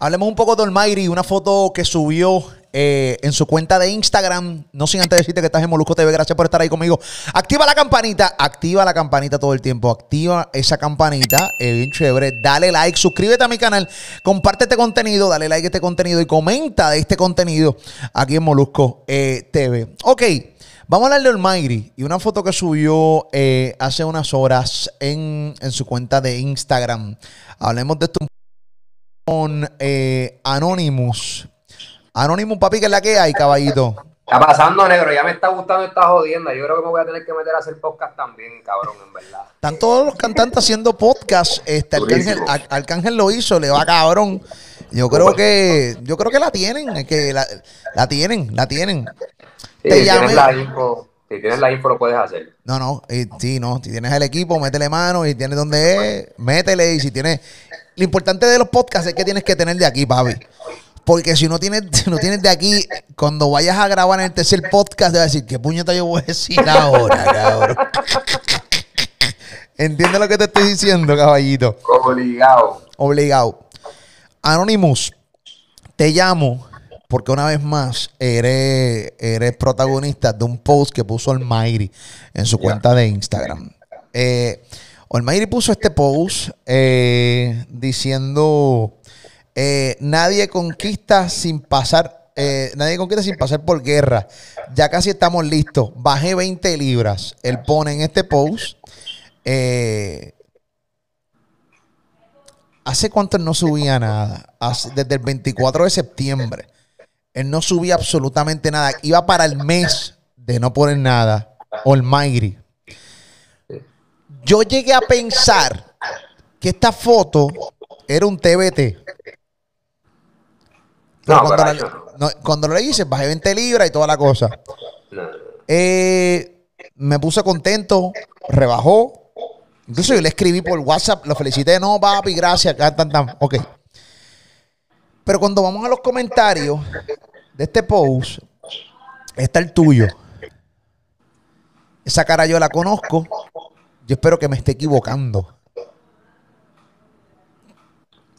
Hablemos un poco de Almighty, una foto que subió eh, en su cuenta de Instagram. No sin antes decirte que estás en Molusco TV. Gracias por estar ahí conmigo. Activa la campanita, activa la campanita todo el tiempo. Activa esa campanita, eh, bien chévere. Dale like, suscríbete a mi canal, comparte este contenido, dale like a este contenido y comenta este contenido aquí en Molusco eh, TV. Ok. Vamos a hablar de Almighty y una foto que subió hace unas horas en, su cuenta de Instagram. Hablemos de esto con Anonymous. Anónimo, papi, que es la que hay, caballito. Está pasando, negro. Ya me está gustando esta jodienda. Yo creo que me voy a tener que meter a hacer podcast también, cabrón, en verdad. Están todos los cantantes haciendo podcast. Este Arcángel, Arcángel lo hizo, le va cabrón. Yo creo que, yo creo que la tienen, que la, la tienen, la tienen. si tienes la info, si tienes la info lo puedes hacer. No, no, y, sí, no. Si tienes el equipo, métele mano y tienes donde es, métele. Y si tienes, lo importante de los podcasts es que tienes que tener de aquí, papi. Porque si no tienes, no tienes de aquí, cuando vayas a grabar en el tercer podcast, te vas a decir, ¿qué puñeta yo voy a decir ahora, cabrón? ¿Entiendes lo que te estoy diciendo, caballito? Obligado. Obligado. Anonymous, te llamo porque una vez más eres, eres protagonista de un post que puso Almighty en su cuenta de Instagram. Eh, Almighty puso este post eh, diciendo eh, nadie conquista sin pasar, eh, nadie conquista sin pasar por guerra. Ya casi estamos listos. Bajé 20 libras. Él pone en este post. ¿Hace cuánto él no subía nada? desde el 24 de septiembre. Él no subía absolutamente nada. Iba para el mes de no poner nada. Almighty. Yo llegué a pensar que esta foto era un TBT cuando, le hice, bajé 20 libras y toda la cosa. Eh, me puse contento, rebajó. Incluso yo le escribí por WhatsApp, lo felicité, no, papi, gracias, tan, tan, ok. Pero cuando vamos a los comentarios de este post, está el tuyo. Esa cara yo la conozco. Yo espero que me esté equivocando.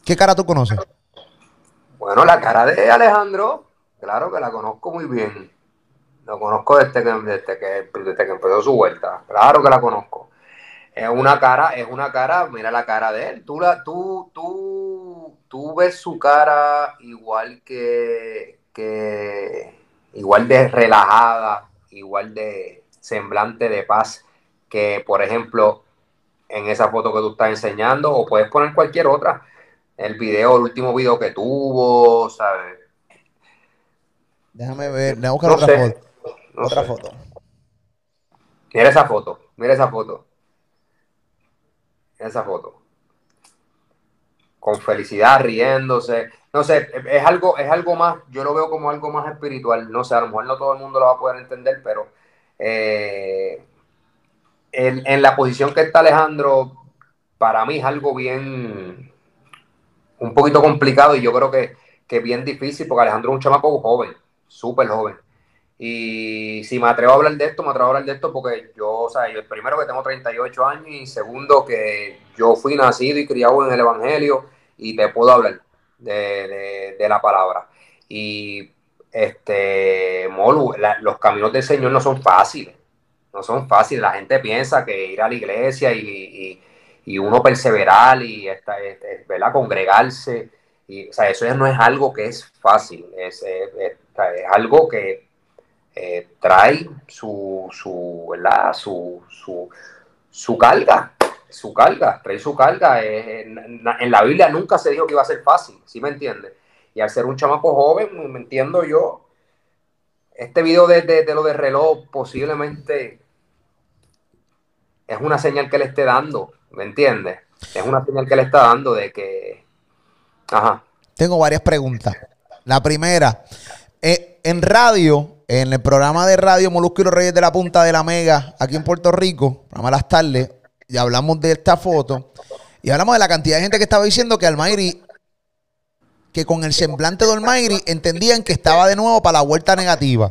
¿Qué cara tú conoces? Bueno, la cara de Alejandro, claro que la conozco muy bien. Lo conozco desde que, desde que, empezó su vuelta. Claro que la conozco. Es una cara, es una cara, mira la cara de él. Tú, la, tú, tú, tú ves su cara igual que, que, igual de relajada, igual de semblante de paz que, por ejemplo, en esa foto que tú estás enseñando, o puedes poner cualquier otra el video, el último video que tuvo, ¿sabes? Déjame ver, le buscar otra foto. otra foto. Mira esa foto, mira esa foto. Mira esa foto. Con felicidad, riéndose. No sé, es algo, es algo más, yo lo veo como algo más espiritual. No sé, a lo mejor no todo el mundo lo va a poder entender, pero eh, en, la posición que está Alejandro, para mí es algo bien, un poquito complicado y yo creo que, que bien difícil porque Alejandro es un chamaco joven, súper joven. Y si me atrevo a hablar de esto, me atrevo a hablar de esto porque yo, o sea, yo primero que tengo 38 años y segundo que yo fui nacido y criado en el Evangelio y te puedo hablar de, la palabra. Y este, Molu, los caminos del Señor no son fáciles, no son fáciles. La gente piensa que ir a la iglesia y y uno perseverar y esta, ¿verdad? congregarse. Y, o sea, eso no es algo que es fácil, es, es, algo que eh, trae su, su, ¿verdad? Su, su, su, carga, su carga, trae su carga. en, la Biblia nunca se dijo que iba a ser fácil, ¿sí me entiendes? Y al ser un chamaco joven, me entiendo yo, este video de, de lo de reloj posiblemente es una señal que le esté dando ¿Me entiendes? Es una señal que le está dando de que. Ajá. Tengo varias preguntas. La primera, eh, en radio, en el programa de radio Molusco y los Reyes de la Punta de la Mega, aquí en Puerto Rico, programa las tardes, y hablamos de esta foto, y hablamos de la cantidad de gente que estaba diciendo que Almairi, que con el semblante de Almairi entendían que estaba de nuevo para la vuelta negativa.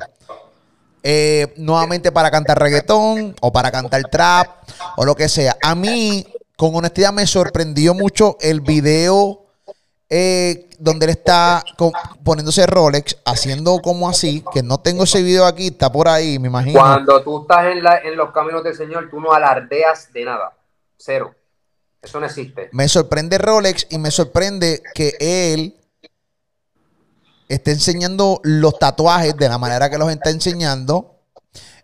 Eh, nuevamente para cantar reggaetón o para cantar trap o lo que sea. A mí, con honestidad, me sorprendió mucho el video eh, donde él está poniéndose Rolex, haciendo como así, que no tengo ese video aquí, está por ahí, me imagino. Cuando tú estás en, la- en los caminos del Señor, tú no alardeas de nada. Cero. Eso no existe. Me sorprende Rolex y me sorprende que él esté enseñando los tatuajes de la manera que los está enseñando.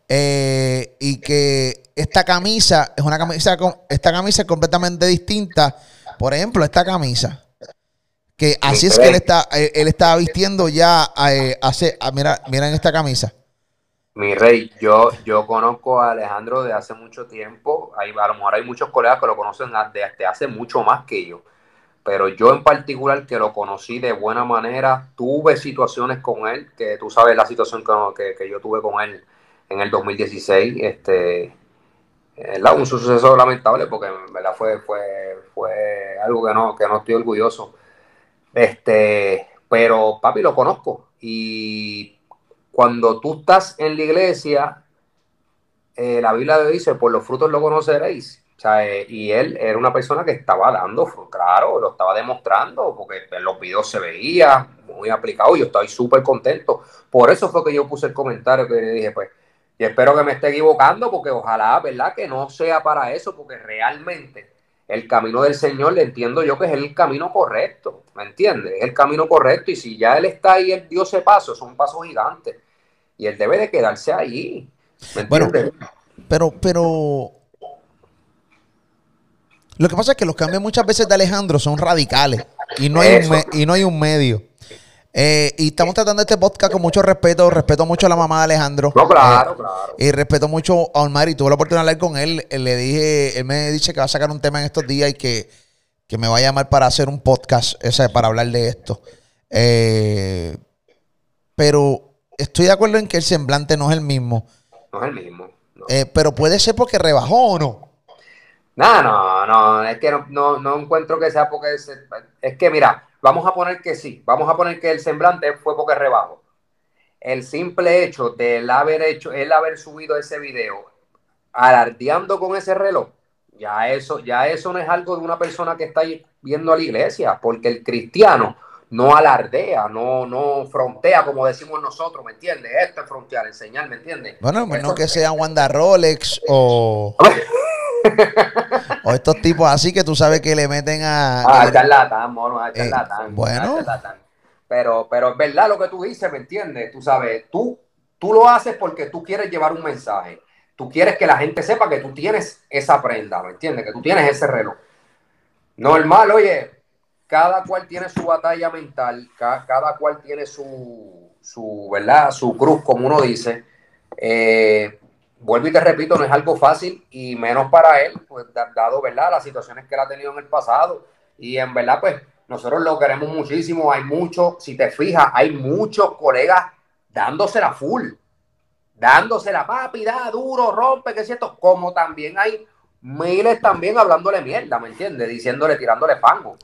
eh, y que esta camisa es una camisa, esta camisa es completamente distinta. Por ejemplo, esta camisa. Que así es que él está, eh, él estaba vistiendo ya eh, hace, ah, mira, mira en esta camisa. Mi rey, yo, yo conozco a Alejandro de hace mucho tiempo. Hay, a lo mejor hay muchos colegas que lo conocen desde hace mucho más que yo. Pero yo en particular, que lo conocí de buena manera, tuve situaciones con él, que tú sabes la situación que, que- yo tuve con él en el 2016. Este, ¿verdad? Un suceso lamentable porque verdad fue, fue, fue algo que no, que no estoy orgulloso. Este, pero papi, lo conozco. Y cuando tú estás en la iglesia, eh, la Biblia dice, por los frutos lo conoceréis. O sea, eh, y él era una persona que estaba dando, claro, lo estaba demostrando, porque en los videos se veía muy aplicado y yo estoy súper contento. Por eso fue que yo puse el comentario que le dije, pues, y espero que me esté equivocando, porque ojalá, ¿verdad? Que no sea para eso, porque realmente el camino del Señor le entiendo yo que es el camino correcto, ¿me entiendes? Es el camino correcto y si ya Él está ahí, Él dio ese paso, es un paso gigante y Él debe de quedarse ahí, ¿me Bueno, entiendes? Pero, pero. Lo que pasa es que los cambios muchas veces de Alejandro son radicales y no hay, un, me- y no hay un medio. Eh, y estamos tratando este podcast con mucho respeto. Respeto mucho a la mamá de Alejandro. no, claro, Eh, claro. y respeto mucho a Olmar. Tuve la oportunidad de hablar con él. Eh, Le dije, él me dice que va a sacar un tema en estos días y que, que me va a llamar para hacer un podcast, para hablar de esto. Eh, pero estoy de acuerdo en que el semblante no es el mismo. No es el mismo. No. Pero puede ser porque rebajó o no. No, no, no, es que no, no, no encuentro que sea porque es, es que mira, vamos a poner que sí, vamos a poner que el semblante fue porque rebajó. El simple hecho de él haber hecho, él haber subido ese video alardeando con ese reloj, ya eso, ya eso no es algo de una persona que está viendo a la iglesia, porque el cristiano no alardea, no, no frontea como decimos nosotros, ¿me entiendes? Esto es frontear, enseñar, ¿me entiendes? Bueno, menos que sea Wanda Rolex o, o estos tipos así que tú sabes que le meten a. Ah, charlatán, mono, ah, charlatán. Eh, bueno. ah, charlatán. Pero, pero es verdad lo que tú dices, ¿me entiendes? Tú sabes, tú, tú lo haces porque tú quieres llevar un mensaje. Tú quieres que la gente sepa que tú tienes esa prenda, ¿me entiendes? Que tú tienes ese reloj. Normal, oye, cada cual tiene su batalla mental, ca- cada, cual tiene su, su, ¿verdad? Su cruz, como uno dice. Eh, vuelvo y te repito, no es algo fácil y menos para él, pues da- dado, ¿verdad? Las situaciones que él ha tenido en el pasado. Y en verdad, pues nosotros lo queremos muchísimo. Hay muchos, si te fijas, hay muchos colegas dándosela full, dándosela, papi, da duro, rompe, que es cierto. Como también hay miles también hablándole mierda, ¿me entiendes? Diciéndole, tirándole fango.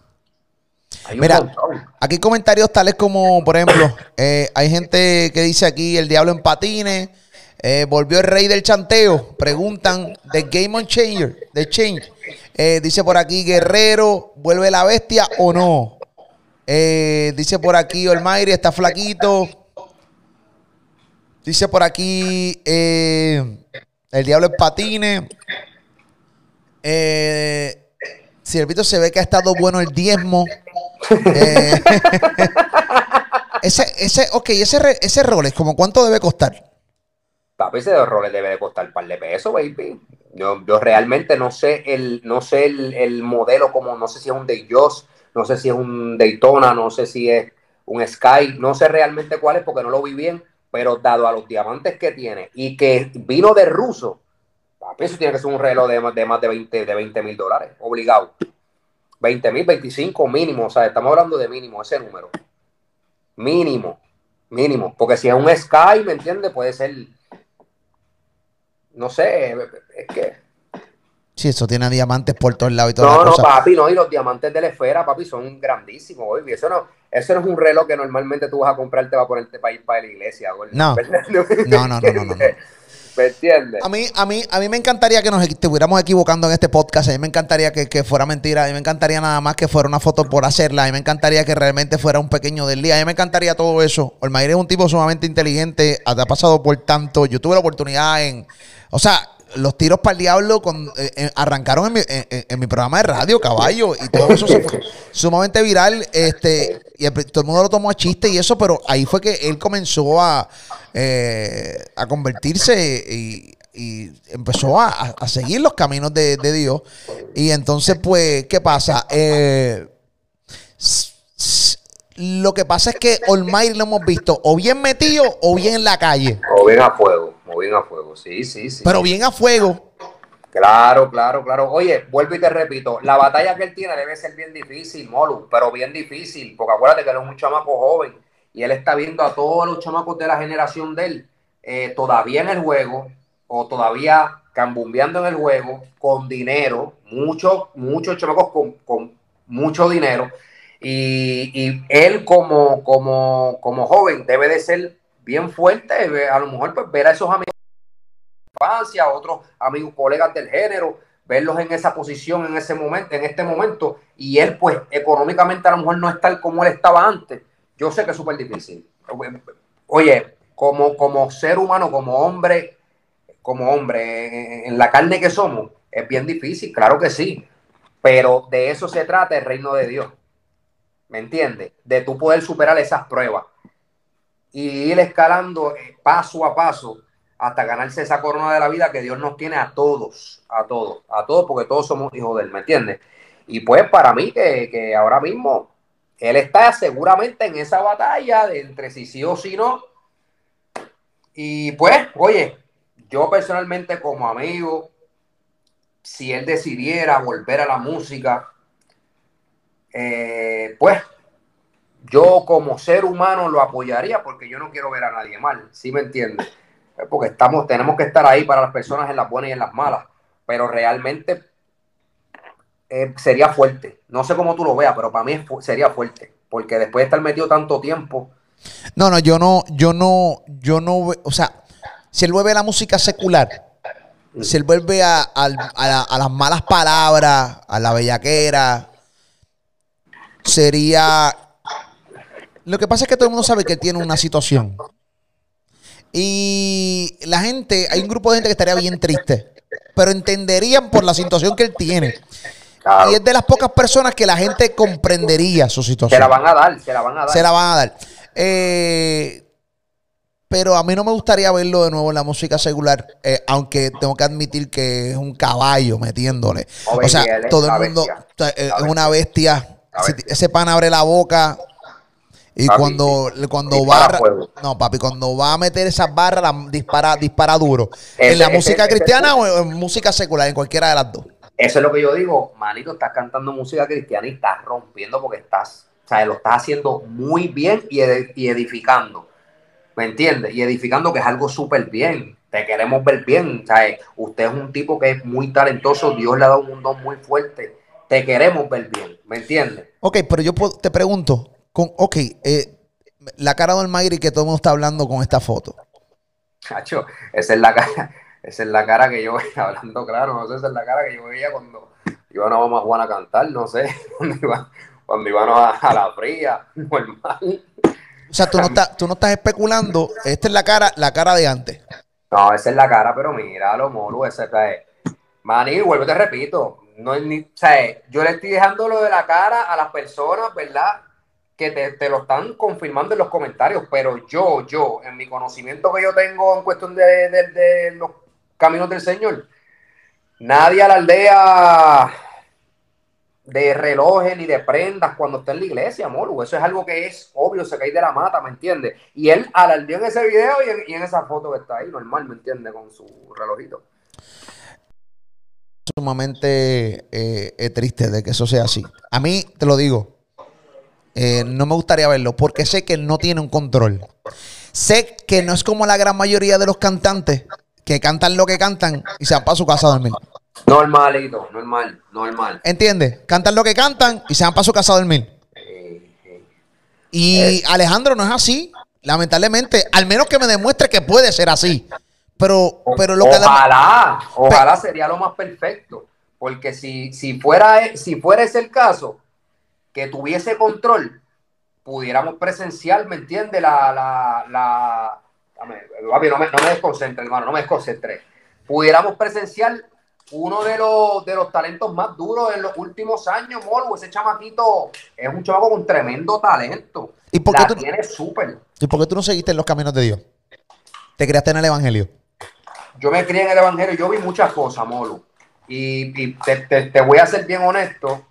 Mira, montón. Aquí comentarios tales como, por ejemplo, eh, hay gente que dice aquí el diablo en patines, eh, volvió el rey del chanteo, preguntan de Game on Changer, de Change. Eh, dice por aquí Guerrero, vuelve la bestia o no. Eh, dice por aquí Olmairi, está flaquito. Dice por aquí el diablo en patines. Eh, se ve que ha estado bueno el diezmo. Ese, ese, ok, ese, ese Rolex, como cuánto debe costar? Papi, ese Rolex debe de costar un par de pesos, baby. Yo, yo realmente no sé el, no sé el, el modelo, como no sé si es un Dayos, no sé si es un Daytona, no sé si es un Sky, no sé realmente cuál es porque no lo vi bien, pero dado a los diamantes que tiene y que vino de ruso, papi, eso tiene que ser un reloj de, más- de más de 20 de 20 mil dólares, obligado. 20 mil, 25 mínimo, o sea, estamos hablando de mínimo, ese número. Mínimo, mínimo, porque si es un Sky, ¿me entiendes? Puede ser no sé, es que. Sí, eso tiene diamantes por todos lados y toda No, no, cosa. papi, no, y los diamantes de la esfera, papi, son grandísimos, baby. Eso no, eso no es un reloj que normalmente tú vas a comprarte para ponerte para ir para la iglesia. No, no, no, no, no, no. ¿Me entiendes? A mí, a, mí, a mí me encantaría que nos estuviéramos equivocando en este podcast. A mí me encantaría que, fuera mentira. A mí me encantaría nada más que fuera una foto por hacerla. A mí me encantaría que realmente fuera un pequeño del día. A mí me encantaría todo eso. Olmair es un tipo sumamente inteligente. Ha pasado por tanto. Yo tuve la oportunidad en. O sea, los tiros para el diablo eh, eh, arrancaron en mi, en, mi, programa de radio, caballo, y todo eso fue sumamente viral. Este, y todo el mundo lo tomó a chiste y eso, pero ahí fue que él comenzó a, eh, convertirse y, empezó a, seguir los caminos de, Dios. Y entonces, pues, ¿qué pasa? lo que pasa es que Olmair lo hemos visto o bien metido o bien en la calle. O bien a fuego bien a fuego, sí, sí, sí. Pero bien a fuego. Claro, claro, claro. Oye, vuelvo y te repito, la batalla que él tiene debe ser bien difícil, Molu, pero bien difícil, porque acuérdate que él es un chamaco joven y él está viendo a todos los chamacos de la generación de él eh, todavía en el juego o todavía cambumbeando en el juego con dinero, muchos, muchos chamacos con, mucho dinero. Y, él como, como, como joven debe de ser bien fuerte, a lo mejor pues ver a esos amigos de infancia, otros amigos, colegas del género, verlos en esa posición en ese momento, en este momento, y él pues económicamente a lo mejor no es tal como él estaba antes. Yo sé que es súper difícil. Oye, como, como ser humano, como hombre, como hombre, en la carne que somos, es bien difícil, claro que sí, pero de eso se trata el reino de Dios. ¿Me entiendes? De tú poder superar esas pruebas y ir escalando eh, paso a paso hasta ganarse esa corona de la vida que Dios nos tiene a todos, a todos, a todos, porque todos somos hijos de Él, ¿me entiendes? Y pues para mí que, ahora mismo Él está seguramente en esa batalla de entre si sí o si no. Y pues, oye, yo personalmente como amigo, si Él decidiera volver a la música, eh, pues yo como ser humano lo apoyaría porque yo no quiero ver a nadie mal, ¿sí me entiendes? Eh, porque estamos, tenemos que estar ahí para las personas en las buenas y en las malas, pero realmente eh, sería fuerte. No sé cómo tú lo veas, pero para mí sería fuerte, porque después de estar metido tanto tiempo. No, no, yo no, yo no, yo no, o sea, si él vuelve a la música secular, mm. si él vuelve a, a las malas palabras, a la bellaquera, sería lo que pasa es que todo el mundo sabe que él tiene una situación. Y la gente, hay un grupo de gente que estaría bien triste, pero entenderían por la situación que él tiene. Y es de las pocas personas que la gente comprendería su situación. Se la van a dar, se la van a dar. Se la van a dar. Eh, pero a mí no me gustaría verlo de nuevo en la música secular, eh, aunque tengo que admitir que es un caballo metiéndole. o sea, todo el mundo es una bestia. ese pan abre la boca, y cuando, cuando va no papi, cuando va a meter esas barras, la dispara, dispara duro. ¿En la música cristiana o en música secular? En cualquiera de las dos. Eso es lo que yo digo, manito, estás cantando música cristiana y estás rompiendo porque estás, o sea, lo estás haciendo muy bien y, edificando. ¿Me entiendes? Y edificando que es algo súper bien. Te queremos ver bien. O usted es un tipo que es muy talentoso, Dios le ha dado un don muy fuerte. Te queremos ver bien, ¿me entiendes? Ok, pero yo te pregunto, con, ok, eh, la cara de Almayri que todo el mundo está hablando con esta foto. Chacho, esa es la cara, esa es la cara que yo veía hablando claro, no sé, esa es la cara que yo veía cuando iban a Juan a cantar, no sé, cuando iban, a, la fría, normal. O sea, tú no, estás, tú no estás especulando, esta es la cara, la cara de antes. No, esa es la cara, pero míralo, Molu, esa es. Maní, vuelvo te repito, no es ni, o sea, yo le estoy dejando lo de la cara a las personas, ¿verdad? Que te, lo están confirmando en los comentarios, pero yo, yo, en mi conocimiento que yo tengo en cuestión de, los caminos del Señor, nadie a aldea de relojes ni de prendas cuando está en la iglesia, amor. Eso es algo que es obvio, se cae de la mata, ¿me entiendes? Y él alardeó en ese video y en, esa foto que está ahí, normal, ¿me entiendes? Con su relojito. Sumamente eh, triste de que eso sea así. A mí, te lo digo, eh, no me gustaría verlo porque sé que no tiene un control. Sé que no es como la gran mayoría de los cantantes que cantan lo que cantan y se van para su casa a dormir. Normalito, normal, normal. ¿Entiendes? Cantan lo que cantan y se van para su casa a dormir. Y Alejandro no es así, lamentablemente. Al menos que me demuestre que puede ser así. pero, pero lo ojalá, ojalá sería lo más perfecto. Porque si, si, fuera, si fuera ese el caso, que tuviese control, pudiéramos presenciar, ¿me entiende? La, la, la, no me, no me desconcentre, hermano, no me desconcentre. Pudiéramos presenciar uno de los, de los talentos más duros en los últimos años, Molu. Ese chamaquito es un chamaco con tremendo talento. ¿Y por qué tú, tiene súper. ¿Y por qué tú no seguiste en los caminos de Dios? ¿Te creaste en el Evangelio? Yo me crié en el Evangelio. Yo vi muchas cosas, Molu. Y, te, voy a ser bien honesto.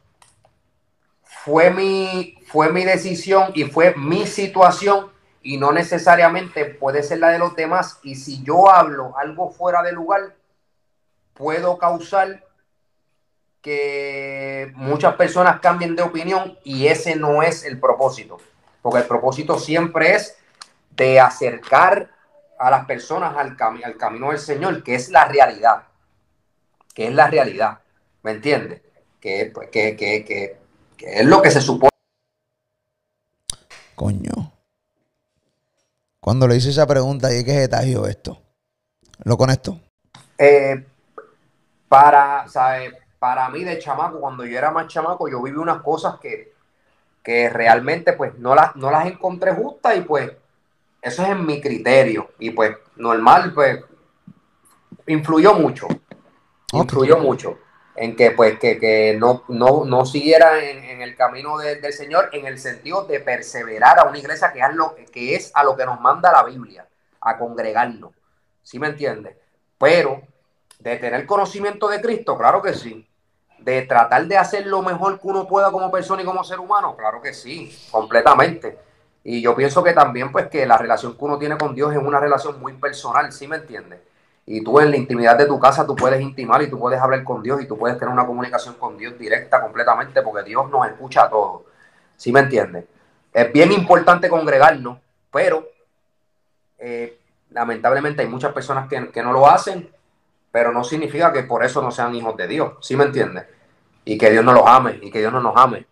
Fue mi, fue mi decisión y fue mi situación y no necesariamente puede ser la de los demás. Y si yo hablo algo fuera de lugar, puedo causar que muchas personas cambien de opinión y ese no es el propósito, porque el propósito siempre es de acercar a las personas al, al camino del Señor, que es la realidad, que es la realidad, ¿me entiendes? Que, que, que, que, es lo que se supone. Coño. Cuando le hice esa pregunta, ¿y qué es esto? ¿Lo conecto? Eh, para, ¿sabes? Para mí de chamaco, cuando yo era más chamaco, yo viví unas cosas que, realmente pues no las, no las encontré justas y pues eso es en mi criterio y pues normal pues influyó mucho, influyó mucho en que pues que, no, no, siguiera en, el camino del Señor en el sentido de perseverar a una iglesia que es, lo, que es a lo que nos manda la Biblia, a congregarnos, ¿sí me entiendes? Pero de tener conocimiento de Cristo, claro que sí. De tratar de hacer lo mejor que uno pueda como persona y como ser humano, claro que sí, completamente. Y yo pienso que también, pues, que la relación que uno tiene con Dios es una relación muy personal, ¿sí me entiendes? Y tú en la intimidad de tu casa, tú puedes intimar y tú puedes hablar con Dios y tú puedes tener una comunicación con Dios directa completamente porque Dios nos escucha a todos. ¿Sí me entiendes? Es bien importante congregarnos, pero eh, lamentablemente hay muchas personas que, que no lo hacen pero no significa que por eso no sean hijos de Dios, ¿sí me entiendes? Y que Dios no los ame y que Dios no nos ame.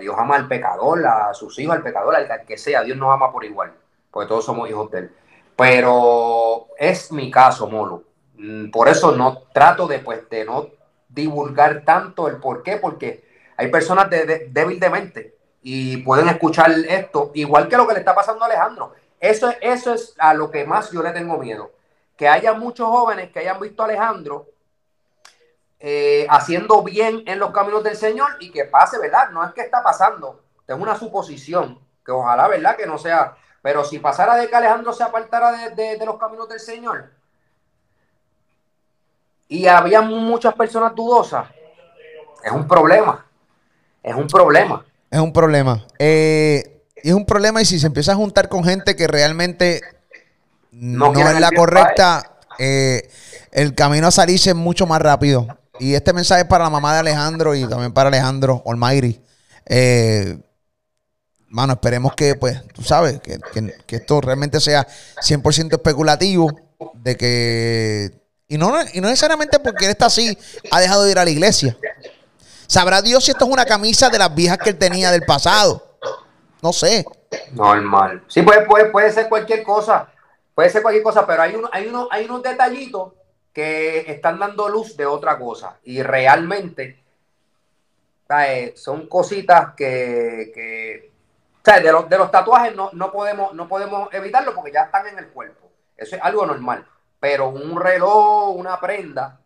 Dios ama al pecador, a sus hijos, al pecador, al que sea, Dios nos ama por igual, porque todos somos hijos de Él. Pero es mi caso, Molo. Mm, por eso no trato de, pues, de no divulgar tanto el por qué, porque hay personas de, débil de mente y pueden escuchar esto, igual que lo que le está pasando a Alejandro. Eso, eso es a lo que más yo le tengo miedo que haya muchos jóvenes que hayan visto a Alejandro eh, haciendo bien en los caminos del Señor y que pase, ¿verdad? No es que está pasando, es una suposición, que ojalá, ¿verdad? Que no sea, pero si pasara de que Alejandro se apartara de, los caminos del Señor y había muchas personas dudosas, es un problema, es un problema. Es un problema. Eh, es un problema y si se empieza a juntar con gente que realmente no, es la correcta, eh, el camino a salirse es mucho más rápido. Y este mensaje es para la mamá de Alejandro y también para Alejandro Olmairi. Eh, mano, esperemos que, pues, tú sabes, que, esto realmente sea 100% especulativo, de que... Y no, y no necesariamente porque él está así, ha dejado de ir a la iglesia. Sabrá Dios si esto es una camisa de las viejas que él tenía del pasado. No sé. Normal. Sí, puede, puede, puede ser cualquier cosa. Puede ser cualquier cosa, pero hay, uno, hay, uno, hay unos detallitos que están dando luz de otra cosa. Y realmente son cositas que, de, los, de los tatuajes no, no, podemos, no podemos evitarlo porque ya están en el cuerpo. Eso es algo normal. Pero un reloj, una prenda,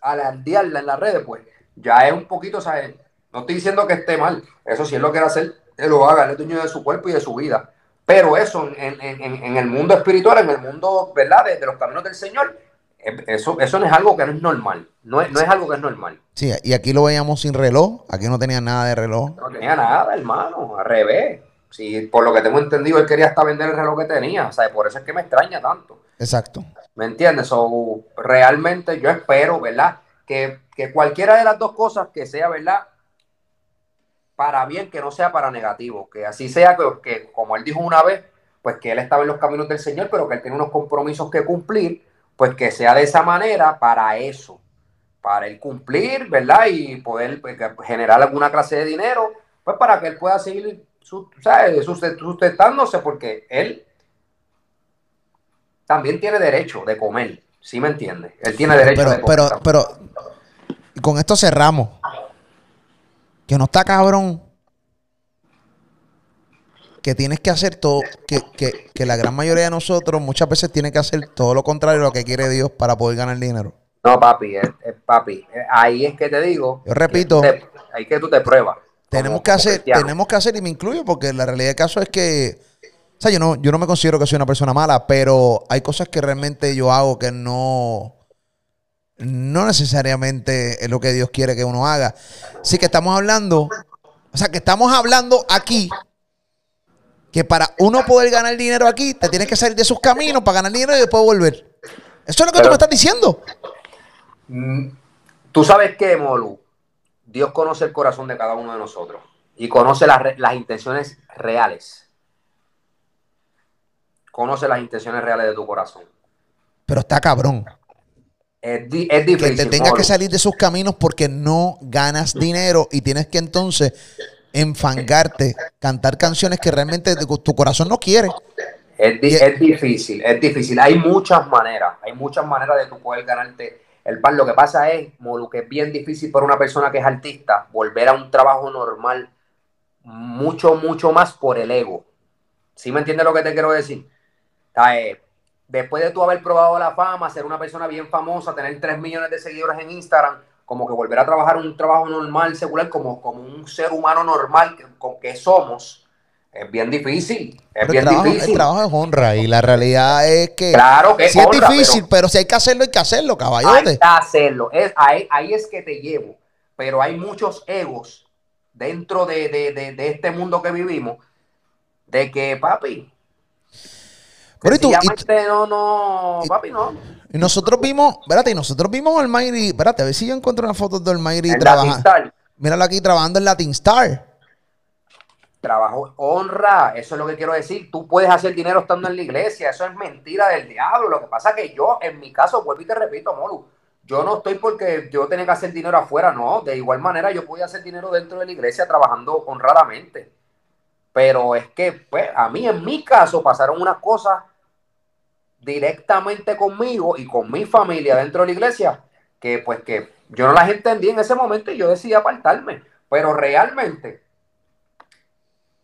al diarla en las redes, pues ya es un poquito, ¿sabes? No estoy diciendo que esté mal. Eso sí es lo que quiere hacer, él lo haga, él es dueño de su cuerpo y de su vida. Pero eso en, el mundo espiritual, en el mundo, ¿verdad? De, los caminos del Señor, eh, eso, eso no es algo que no es normal. No es, no es algo que es normal. Sí, y aquí lo veíamos sin reloj. Aquí no tenía nada de reloj. No tenía nada, hermano. Al revés. Sí, por lo que tengo entendido, él quería hasta vender el reloj que tenía. O sea, por eso es que me extraña tanto. Exacto. ¿Me entiendes? O realmente yo espero, ¿verdad? Que, que cualquiera de las dos cosas que sea, ¿verdad? para bien, que no sea para negativo, que así sea que, como él dijo una vez, pues que él estaba en los caminos del Señor, pero que él tiene unos compromisos que cumplir, pues que sea de esa manera para eso, para él cumplir, ¿verdad? Y poder pues, generar alguna clase de dinero, pues para que él pueda seguir sustentándose, porque él también tiene derecho de comer. ¿Sí me entiende? Él tiene derecho pero, de pero, pero, con esto cerramos. Que no está cabrón. Que tienes que hacer todo, que, que, que la gran mayoría de nosotros muchas veces tiene que hacer todo lo contrario de lo que quiere Dios para poder ganar dinero. No, papi, es papi. Ahí es que te digo. Yo repito. Que te, ahí que tú te pruebas. Tenemos que hacer, tenemos que hacer, y me incluyo, porque la realidad del caso es que, o sea, yo no, yo no me considero que soy una persona mala, pero hay cosas que realmente yo hago que no, no necesariamente es lo que Dios quiere que uno haga. Así que estamos hablando, o sea, que estamos hablando aquí que para uno poder ganar dinero aquí, te tienes que salir de sus caminos para ganar dinero y después volver. Eso es lo que tú me estás diciendo. Mm, tú sabes que, Molu, Dios conoce el corazón de cada uno de nosotros y conoce las, las intenciones reales. Conoce las intenciones reales de tu corazón. Pero está cabrón. Es, di, es difícil. Que te tengas que salir de sus caminos porque no ganas dinero y tienes que entonces enfangarte, cantar canciones que realmente tu corazón no quiere. Es, di, es difícil, es difícil. Hay muchas maneras, hay muchas maneras de tu poder ganarte el pan, lo que pasa es, Molu, que es bien difícil para una persona que es artista volver a un trabajo normal mucho, mucho más por el ego. ¿Sí me entiendes lo que te quiero decir? Eh, después de tú haber probado la fama, ser una persona bien famosa, tener 3 millones de seguidores en Instagram, como que volver a trabajar un trabajo normal, secular, como, como un ser humano normal que, con que somos, es bien difícil. Es bien el trabajo, difícil. El trabajo es honra y la realidad es que. Claro que sí es, honra, difícil, pero, pero, si hay que hacerlo, hay que hacerlo, caballote. Hay que hacerlo. Es, ahí, ahí, es que te llevo. Pero hay muchos egos dentro de, de, de, de este mundo que vivimos de que, papi. Pero y tú, y no, no, papi, no. Y nosotros vimos, espérate, y nosotros vimos al Mayri, espérate, a ver si yo encuentro una foto del Mayri trabajando. Míralo aquí trabajando en Latin Star trabajo honra, eso es lo que quiero decir. Tú puedes hacer dinero estando en la iglesia, eso es mentira del diablo. Lo que pasa es que yo, en mi caso, vuelvo y te repito, Molu, yo no estoy porque yo tenga que hacer dinero afuera, no. De igual manera, yo podía hacer dinero dentro de la iglesia trabajando honradamente. Pero es que, pues, a mí, en mi caso, pasaron unas cosas directamente conmigo y con mi familia dentro de la iglesia que, pues, que yo no las entendí en ese momento y yo decidí apartarme. Pero realmente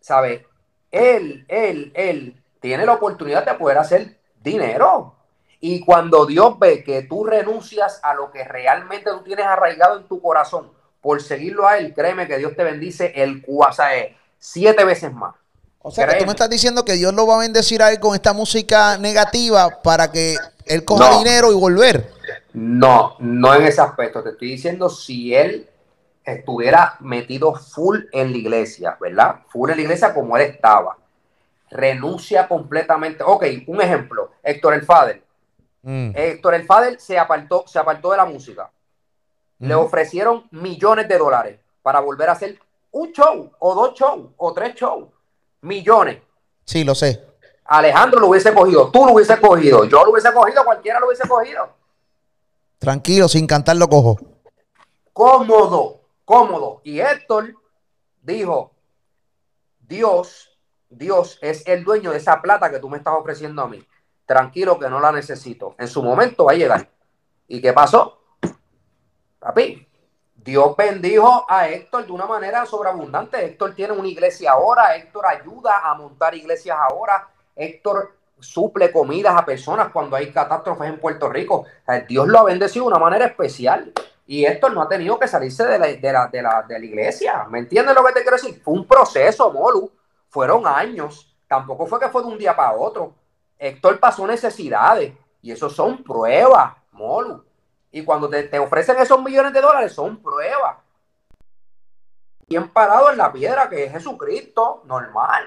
¿sabe? Él, él, él tiene la oportunidad de poder hacer dinero. Y cuando Dios ve que tú renuncias a lo que realmente tú tienes arraigado en tu corazón por seguirlo a Él, créeme que Dios te bendice el cuasae siete veces más. O sea, que tú me estás diciendo que Dios lo va a bendecir a él con esta música negativa para que él coja no, dinero y volver. No, no en ese aspecto. Te estoy diciendo si él estuviera metido full en la iglesia, ¿verdad? Full en la iglesia como él estaba. Renuncia completamente. Ok, un ejemplo. Héctor el Fader. Mm. Héctor el Fader se apartó, se apartó de la música. Mm. Le ofrecieron millones de dólares para volver a hacer un show, o dos shows, o tres shows. Millones. Sí, lo sé. Alejandro lo hubiese cogido, tú lo hubiese cogido, yo lo hubiese cogido, cualquiera lo hubiese cogido. Tranquilo, sin cantar lo cojo. Cómodo cómodo. Y Héctor dijo, Dios, Dios es el dueño de esa plata que tú me estás ofreciendo a mí. Tranquilo que no la necesito. En su momento va a llegar. ¿Y qué pasó? Papi, Dios bendijo a Héctor de una manera sobreabundante. Héctor tiene una iglesia ahora, Héctor ayuda a montar iglesias ahora, Héctor suple comidas a personas cuando hay catástrofes en Puerto Rico. Dios lo ha bendecido de una manera especial. Y Héctor no ha tenido que salirse de la, de la, de la, de la iglesia. ¿Me entiendes lo que te quiero decir? Fue un proceso, Molu. Fueron años. Tampoco fue que fue de un día para otro. Héctor pasó necesidades. Y eso son pruebas, Molu. Y cuando te, te ofrecen esos millones de dólares, son pruebas. Bien parado en la piedra que es Jesucristo, normal.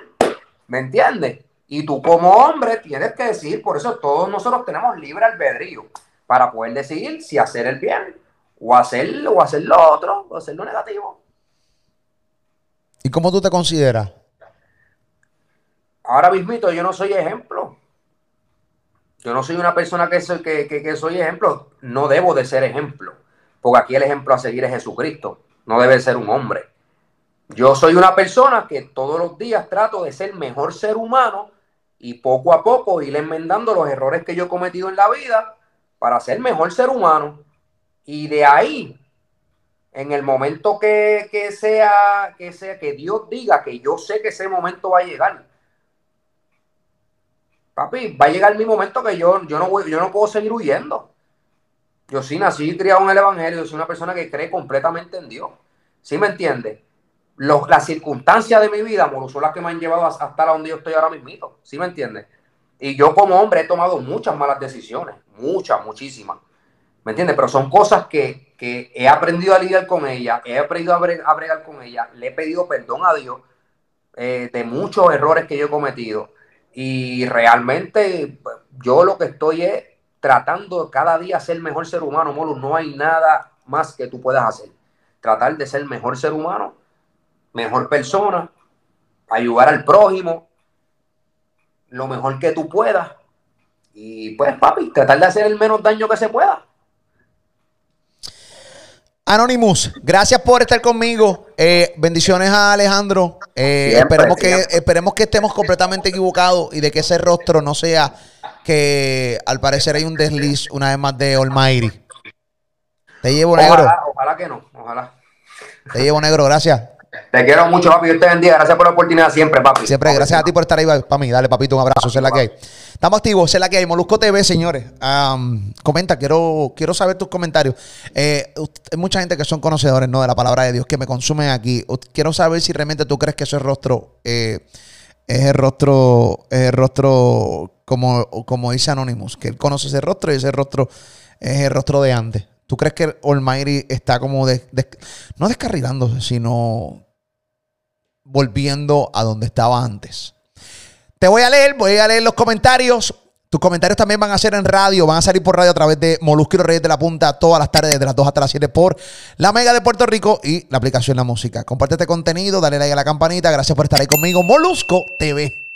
¿Me entiendes? Y tú como hombre tienes que decir, por eso todos nosotros tenemos libre albedrío para poder decidir si hacer el bien o hacer, o hacer lo otro, o hacer lo negativo. ¿Y cómo tú te consideras? Ahora mismito yo no soy ejemplo. Yo no soy una persona que soy, que, que, que soy ejemplo. No debo de ser ejemplo. Porque aquí el ejemplo a seguir es Jesucristo. No debe ser un hombre. Yo soy una persona que todos los días trato de ser mejor ser humano y poco a poco ir enmendando los errores que yo he cometido en la vida para ser mejor ser humano. Y de ahí, en el momento que, que, sea, que sea, que Dios diga que yo sé que ese momento va a llegar. Papi, va a llegar mi momento que yo, yo, no, voy, yo no puedo seguir huyendo. Yo sí nací criado en el Evangelio, yo soy una persona que cree completamente en Dios. ¿Sí me entiende? las circunstancias de mi vida, son las que me han llevado hasta donde yo estoy ahora mismo. ¿Sí me entiende? Y yo como hombre he tomado muchas malas decisiones, muchas, muchísimas. ¿Me entiendes? Pero son cosas que, que, he aprendido a lidiar con ella, he aprendido a, bregar, con ella, le he pedido perdón a Dios eh, de muchos errores que yo he cometido. Y realmente pues, yo lo que estoy es tratando cada día ser mejor ser humano, Molo. No hay nada más que tú puedas hacer. Tratar de ser mejor ser humano, mejor persona, ayudar al prójimo, lo mejor que tú puedas. Y pues, papi, tratar de hacer el menos daño que se pueda. Anonymous, gracias por estar conmigo. Eh, bendiciones a Alejandro. Eh, esperemos, que, esperemos que estemos completamente equivocados y de que ese rostro no sea que al parecer hay un desliz una vez más de Almighty. Te llevo negro. Ojalá que no, ojalá. Te llevo negro, gracias. Te quiero mucho, papi. Dios te bendiga. Gracias por la oportunidad siempre, papi. Siempre, gracias a ti por estar ahí para mí. Dale, papito, un abrazo. Sé la que hay. Estamos activos, sé la que hay. Molusco TV, señores. comenta, quiero, quiero saber tus comentarios. Eh, hay mucha gente que son conocedores ¿no? de la palabra de Dios que me consumen aquí. Quiero saber si realmente tú crees que ese rostro eh, es el rostro, es el rostro como, como dice Anonymous, que él conoce ese rostro y ese rostro es el rostro de antes. ¿Tú crees que Almighty está como no descarrilándose, sino volviendo a donde estaba antes? Te voy a leer, voy a leer los comentarios. Tus comentarios también van a ser en radio, van a salir por radio a través de Molusco y Reyes de la Punta todas las tardes, desde las 2 hasta las 7 por la Mega de Puerto Rico y la aplicación La Música. Comparte este contenido, dale like a la campanita. Gracias por estar ahí conmigo. Molusco TV.